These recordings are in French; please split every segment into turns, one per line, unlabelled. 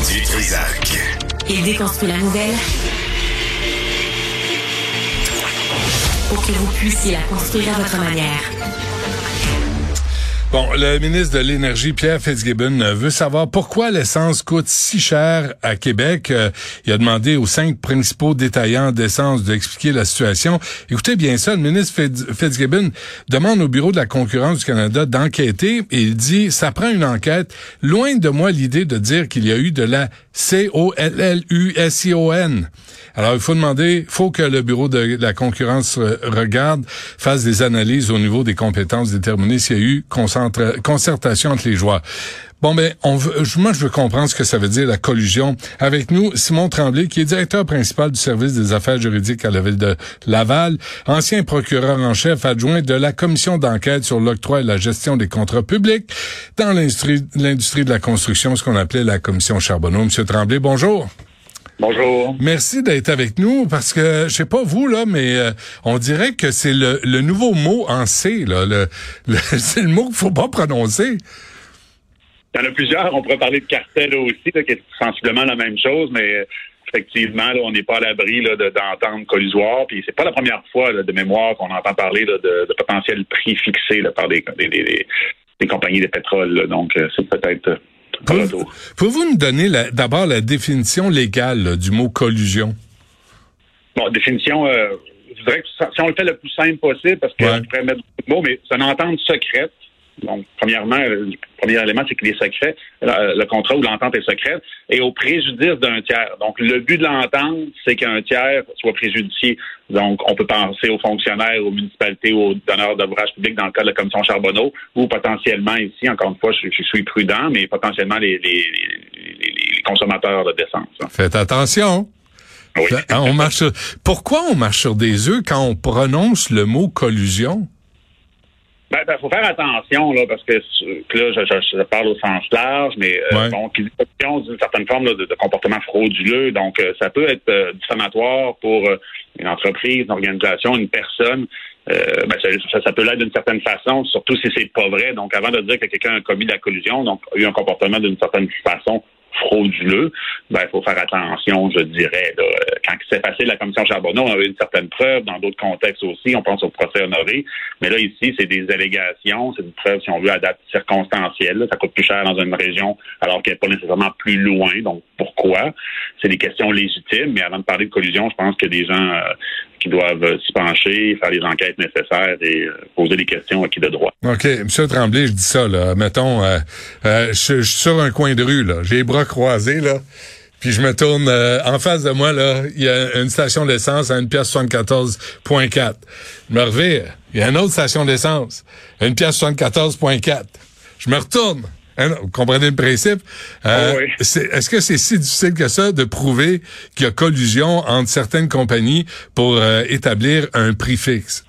Du Trisac.
Il déconstruit la nouvelle pour que vous puissiez la construire à votre manière.
Bon, le ministre de l'Énergie, Pierre Fitzgibbon, veut savoir pourquoi l'essence coûte si cher à Québec. Euh, il a demandé aux cinq principaux détaillants d'essence d'expliquer la situation. Écoutez bien ça, le ministre Fitzgibbon demande au Bureau de la concurrence du Canada d'enquêter et il dit, ça prend une enquête. Loin de moi l'idée de dire qu'il y a eu de la C-O-L-L-U-S-I-O-N. Alors, il faut demander, faut que le Bureau de la concurrence regarde, fasse des analyses au niveau des compétences, déterminer s'il y a eu concertation entre les joueurs. Bon, ben, on veut, moi, je veux comprendre ce que ça veut dire, la collusion. Avec nous, Simon Tremblay, qui est directeur principal du service des affaires juridiques à la ville de Laval, ancien procureur en chef adjoint de la commission d'enquête sur l'octroi et la gestion des contrats publics dans l'industrie de la construction, ce qu'on appelait la commission Charbonneau. Monsieur Tremblay, bonjour.
Bonjour.
Merci d'être avec nous parce que je sais pas vous là, mais euh, on dirait que c'est le, nouveau mot en C là. Le, c'est le mot qu'il faut pas prononcer.
Il y en a plusieurs. On pourrait parler de cartel aussi, qui est sensiblement la même chose, mais euh, effectivement, là, on n'est pas à l'abri d'entendre collusoire. Puis c'est pas la première fois de mémoire qu'on entend parler de, de, potentiels prix fixés par des, des, compagnies de pétrole. Donc euh, c'est peut-être
Pouvez-vous nous donner d'abord la définition légale du mot collusion?
Bon, définition, euh, je dirais que si on le fait le plus simple possible, parce qu'on pourrait mettre beaucoup de mots, mais c'est une entente secrète donc, premièrement, premier élément, c'est qu'il est secret. Le, contrat ou l'entente est secrète et au préjudice d'un tiers. Donc, le but de l'entente, c'est qu'un tiers soit préjudicié. Donc, on peut penser aux fonctionnaires, aux municipalités, aux donneurs d'ouvrage public dans le cas de la commission Charbonneau ou potentiellement ici, encore une fois, je, suis prudent, mais potentiellement les, consommateurs de d'essence.
Faites attention. Oui. On marche Pourquoi on marche sur des œufs quand on prononce le mot collusion?
Ben, ben, faut faire attention, là, parce que, là, je, je, parle au sens large, mais euh, il y a d'une certaine forme de, de, comportement frauduleux. Donc, euh, ça peut être euh, diffamatoire pour euh, une entreprise, une organisation, une personne. Ben, ça, ça, peut l'être d'une certaine façon, surtout si c'est pas vrai. Donc, avant de dire que quelqu'un a commis la collusion, donc a eu un comportement d'une certaine façon frauduleux, ben, il faut faire attention, je dirais. Quand c'est facile, la commission Charbonneau, on avait une certaine preuve, dans d'autres contextes aussi, on pense au procès honoré, mais là, ici, c'est des allégations, c'est une preuve, si on veut, à date circonstancielle. Ça coûte plus cher dans une région, alors qu'elle n'est pas nécessairement plus loin. Donc, pourquoi? C'est des questions légitimes, mais avant de parler de collusion, je pense que des gens euh, qui doivent s'y pencher, faire les enquêtes nécessaires et euh, poser des questions à qui de droit.
OK. Monsieur Tremblay, je dis ça, là. Mettons, euh, je, suis sur un coin de rue, là. J'ai les bras croisés, là. Puis je me tourne en face de moi, là, il y a une station d'essence à une pièce 74.4. Je me revire. Il y a une autre station d'essence à une pièce 74.4. Je me retourne. Hein, vous comprenez le principe? Euh, ah est-ce que c'est si difficile que ça de prouver qu'il y a collusion entre certaines compagnies pour euh, établir un prix fixe?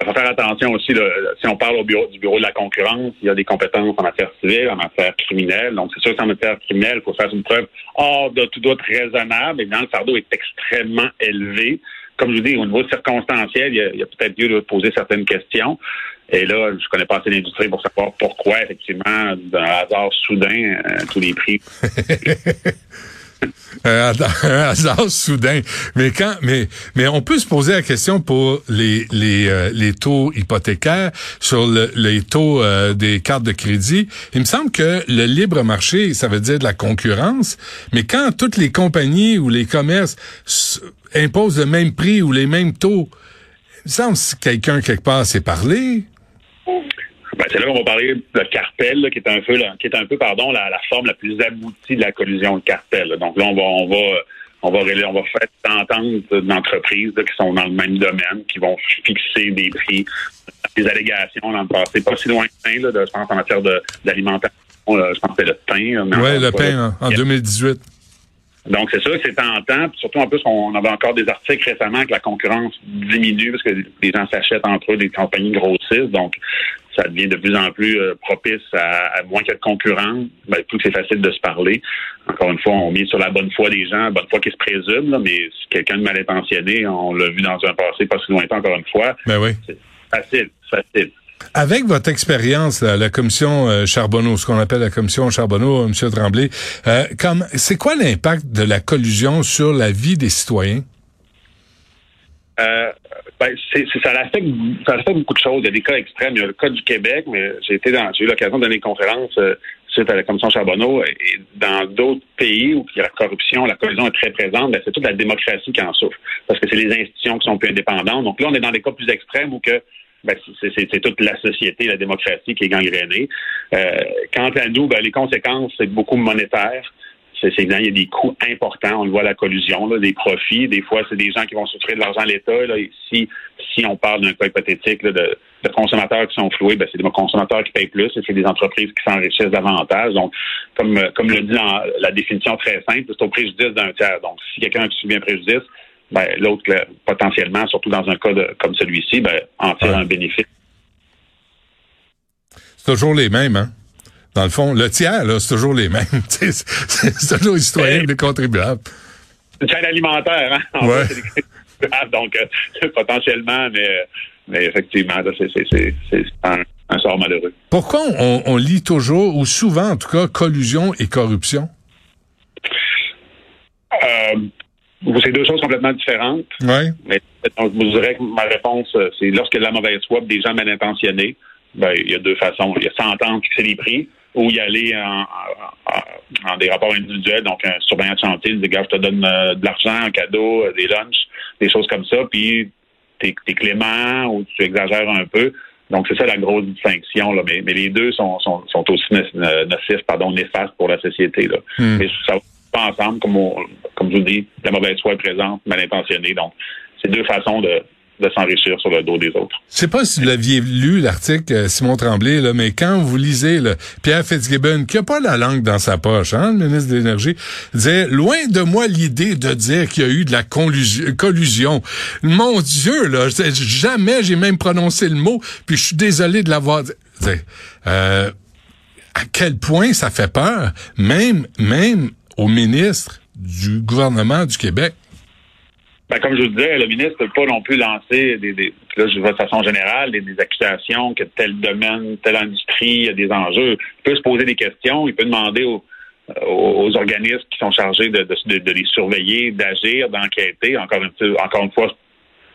Il faut faire attention aussi, si on parle au bureau, du bureau de la concurrence, il y a des compétences en matière civile, en matière criminelle. Donc, c'est sûr qu'en matière criminelle, il faut faire une preuve hors de tout doute raisonnable. Évidemment, le fardeau est extrêmement élevé. Comme je vous dis, au niveau circonstanciel, il y a, peut-être lieu de poser certaines questions. Et là, je connais pas assez l'industrie pour savoir pourquoi, effectivement, d'un hasard soudain, euh, tous les prix.
un hasard soudain. Mais quand, mais, mais on peut se poser la question pour les les, euh, les taux hypothécaires sur les taux euh, des cartes de crédit. Il me semble que le libre marché, ça veut dire de la concurrence. Mais quand toutes les compagnies ou les commerces imposent le même prix ou les mêmes taux, il me semble que quelqu'un quelque part s'est parlé.
Ben, c'est là qu'on va parler de cartel, qui est un peu, qui est un peu, pardon, la, forme la plus aboutie de la collusion de cartel. Donc là, on va, on va, on va, on va faire entendre d'entreprises qui sont dans le même domaine, qui vont fixer des prix, des allégations dans le passé, pas si loin de, je pense, en matière d'alimentation. Je pense que c'est le pain.
Oui, le pain en 2018.
Donc, c'est sûr que c'est tentant. surtout, en plus, on avait encore des articles récemment que la concurrence diminue parce que les gens s'achètent entre eux des compagnies grossistes. Donc, ça devient de plus en plus euh, propice à, moins qu'il y ait de concurrence. Ben, plus c'est facile de se parler. Encore une fois, on met sur la bonne foi des gens, la bonne foi qui se présume, mais si quelqu'un de mal intentionné, on l'a vu dans un passé pas si lointain, encore une fois.
Ben oui.
C'est facile, facile.
Avec votre expérience, la, la commission euh, Charbonneau, ce qu'on appelle la commission Charbonneau, M. Tremblay, euh, comme c'est quoi l'impact de la collusion sur la vie des citoyens?
Euh, ben, ça, affecte, ça beaucoup de choses. Il y a des cas extrêmes. Il y a le cas du Québec, mais j'ai été dans, j'ai eu l'occasion de donner une conférence euh, suite à la commission Charbonneau. Et dans d'autres pays où la corruption, la collusion est très présente, ben, c'est toute la démocratie qui en souffre. Parce que c'est les institutions qui sont plus indépendantes. Donc là, on est dans des cas plus extrêmes où que ben, c'est toute la société, la démocratie qui est gangrénée. Euh, quant à nous, ben, les conséquences, c'est beaucoup monétaire. C'est il y a des coûts importants. On le voit la collusion, là, des profits. Des fois, c'est des gens qui vont souffrir de l'argent à l'État. Là. Si, si on parle d'un cas hypothétique de, de, consommateurs qui sont floués, ben, c'est des consommateurs qui payent plus et c'est des entreprises qui s'enrichissent davantage. Donc, comme, comme le dit la définition très simple, c'est au préjudice d'un tiers. Donc, si quelqu'un a subi un préjudice, ben, l'autre, potentiellement, surtout dans un cas comme celui-ci, ben, en tire un bénéfice.
C'est toujours les mêmes, hein? Dans le fond, le tiers, là, c'est toujours les mêmes. c'est toujours les citoyens et les contribuables.
C'est une chaîne alimentaire, hein?
ouais.
donc, euh, potentiellement, mais, mais effectivement, c'est un, un, sort malheureux.
Pourquoi on, on lit toujours, ou souvent en tout cas, collusion et corruption?
Euh, c'est deux choses complètement différentes.
Oui.
Mais donc, je dirais que ma réponse, euh, c'est lorsque la mauvaise foi des gens mal intentionnés, ben, il y a deux façons. Il y a s'entendre fixer les prix ou y aller en, en, des rapports individuels, donc un surveillant de chantier, des gars, je te donne euh, de l'argent, un cadeau, euh, des lunchs, des choses comme ça, puis t'es es clément ou tu exagères un peu. Donc, c'est ça la grosse distinction. Là. Mais, mais les deux sont, sont, sont aussi nocifs, pardon, néfastes pour la société. Là. Hmm. Mais ça va pas ensemble, comme, comme je vous dis, la mauvaise foi est présente, mal intentionnée. Donc, c'est deux façons de, de s'enrichir.
Je sais pas si vous l'aviez lu, l'article euh, Simon Tremblay, là, mais quand vous lisez là, Pierre Fitzgibbon, qui a pas la langue dans sa poche, hein, le ministre de l'Énergie, disait « Loin de moi l'idée de dire qu'il y a eu de la collusion. Mon Dieu, là, jamais j'ai même prononcé le mot, puis je suis désolé de l'avoir dit. Euh, à quel point ça fait peur, même au ministre du gouvernement du Québec.
Ben, comme je vous disais, le ministre ne peut pas non plus lancer des, des là, je de façon générale, des, accusations que tel domaine, telle industrie a des enjeux. Il peut se poser des questions, il peut demander aux, aux organismes qui sont chargés de, de, de les surveiller, d'agir, d'enquêter. Encore une, encore une fois,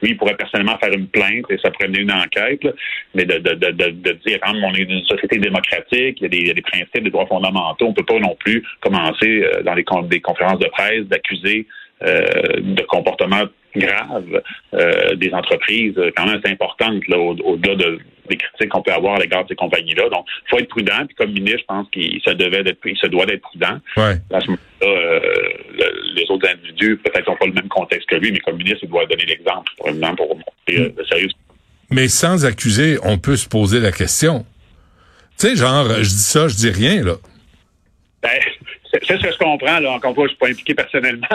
lui, il pourrait personnellement faire une plainte et ça pourrait une enquête, mais de, de, de, de, dire quand on est une société démocratique, il y, a des, il y a des principes, des droits fondamentaux, on peut pas non plus commencer euh, dans les des conférences de presse d'accuser euh, de comportements graves euh, des entreprises quand même assez importantes au-delà de, des critiques qu'on peut avoir à l'égard de ces compagnies-là. Donc, il faut être prudent. Puis comme ministre, je pense qu'il se devait d'être, il se doit d'être prudent.
Ouais.
À ce moment-là, euh, les autres individus peut-être n'ont pas le même contexte que lui, mais comme ministre, il doit donner l'exemple pour, montrer euh, le sérieux.
Mais sans accuser, on peut se poser la question. Tu sais, genre, je dis ça, je dis rien, là.
Ben, ce que je comprends. Là. Encore une fois, je suis pas impliqué personnellement.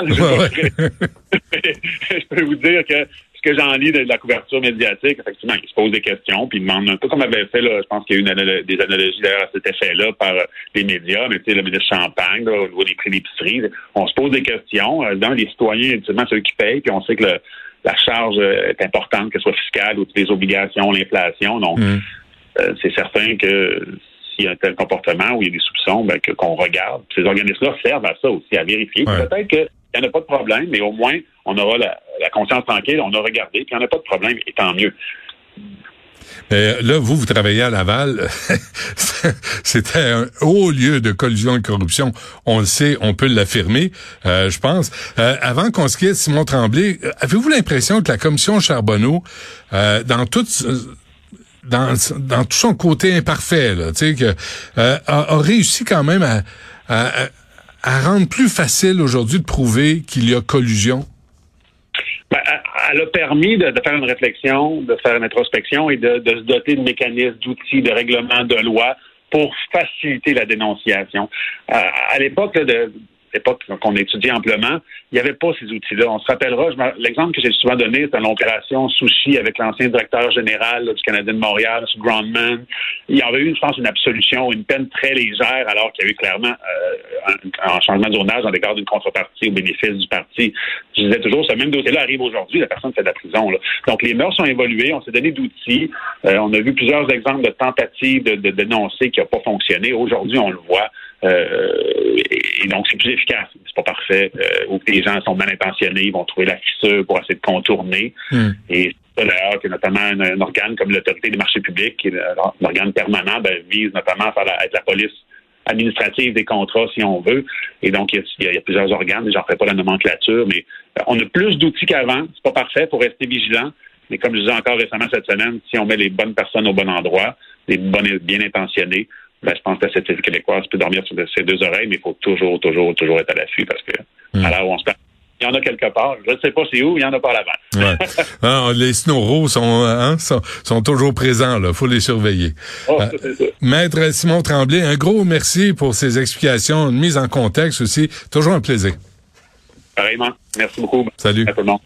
je peux vous dire que ce que j'en lis de, la couverture médiatique, effectivement, il se pose des questions, puis il demande un peu comme avait fait, là, je pense qu'il y a eu des analogies d'ailleurs à cet effet-là par euh, les médias, mais tu sais, le ministre Champagne, là, au niveau des prix d'épicerie, on se pose des questions. Euh, dans les citoyens, évidemment, ceux qui payent, puis on sait que la charge euh, est importante, que ce soit fiscale ou les obligations, l'inflation. Donc, mm. c'est certain que s'il y a un tel comportement ou il y a des soupçons, ben, qu'on regarde. Ces organismes-là servent à ça aussi, à vérifier. Peut-être qu'il n'y en a pas de problème, mais au moins, on aura la, conscience tranquille, on a regardé, puis il n'y en a pas de problème, et tant mieux.
là, vous, vous travaillez à Laval. C'était un haut lieu de collusion et de corruption. On le sait, on peut l'affirmer, euh, je pense. Euh, avant qu'on se quitte, Simon Tremblay, avez-vous l'impression que la commission Charbonneau, euh, dans toute dans, tout son côté imparfait, là, que, euh, a, réussi quand même à, rendre plus facile aujourd'hui de prouver qu'il y a collusion?
Ben, elle a permis de, faire une réflexion, de faire une introspection et de, de se doter de mécanismes, d'outils, de règlements, de lois pour faciliter la dénonciation. Euh, à l'époque de, l'époque qu'on étudie amplement, il n'y avait pas ces outils-là. On se rappellera, l'exemple que j'ai souvent donné, c'est l'opération Sushi avec l'ancien directeur général du Canadien de Montréal, M. Grandman. Il y avait eu, je pense, une absolution, une peine très légère, alors qu'il y avait eu clairement euh, en changement d'urnage dans le cadre d'une contrepartie au bénéfice du parti. Je disais toujours, ce même dossier-là arrive aujourd'hui, la personne fait de la prison. Donc, les mœurs sont évoluées, on s'est donné d'outils. Euh, on a vu plusieurs exemples de tentatives de, de dénoncer qui n'ont pas fonctionné. Aujourd'hui, on le voit. Euh, et, donc, c'est plus efficace. C'est pas parfait. Euh, ou que les gens sont mal intentionnés, ils vont trouver la fissure pour essayer de contourner. Hmm. Et c'est d'ailleurs que notamment un, organe comme l'autorité des marchés publics, qui est un organe permanent, ben, vise notamment à faire la, être la police administrative des contrats, si on veut. Et donc, il y a, plusieurs organes, j'en ferai pas la nomenclature, mais euh, on a plus d'outils qu'avant. C'est pas parfait pour rester vigilant. Mais comme je disais encore récemment cette semaine, si on met les bonnes personnes au bon endroit, les bonnes bien intentionnées, ben, je pense que la société québécoise peut dormir sur ses deux oreilles, mais il faut toujours, toujours, toujours être à l'affût parce que hmm. à où on se il y en a quelque part. Je ne sais pas c'est où, il y en a pas là-bas.
ouais. ah, les snoros sont, hein, sont, sont, toujours présents, là. faut les surveiller.
Oh, euh,
Maître Simon Tremblay, un gros merci pour ces explications, une mise en contexte aussi. Toujours un plaisir.
Pareillement. Merci beaucoup.
Salut.
À tout le monde.